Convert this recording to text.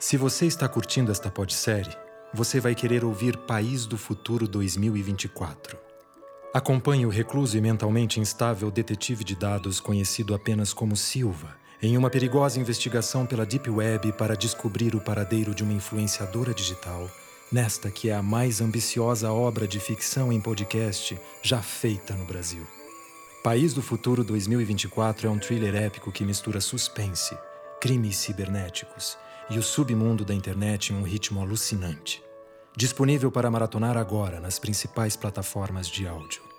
Se você está curtindo esta podsérie, você vai querer ouvir País do Futuro 2024. Acompanhe o recluso e mentalmente instável detetive de dados conhecido apenas como Silva em uma perigosa investigação pela Deep Web para descobrir o paradeiro de uma influenciadora digital, nesta que é a mais ambiciosa obra de ficção em podcast já feita no Brasil. País do Futuro 2024 é um thriller épico que mistura suspense, crimes cibernéticos e o submundo da internet em um ritmo alucinante. Disponível para maratonar agora nas principais plataformas de áudio.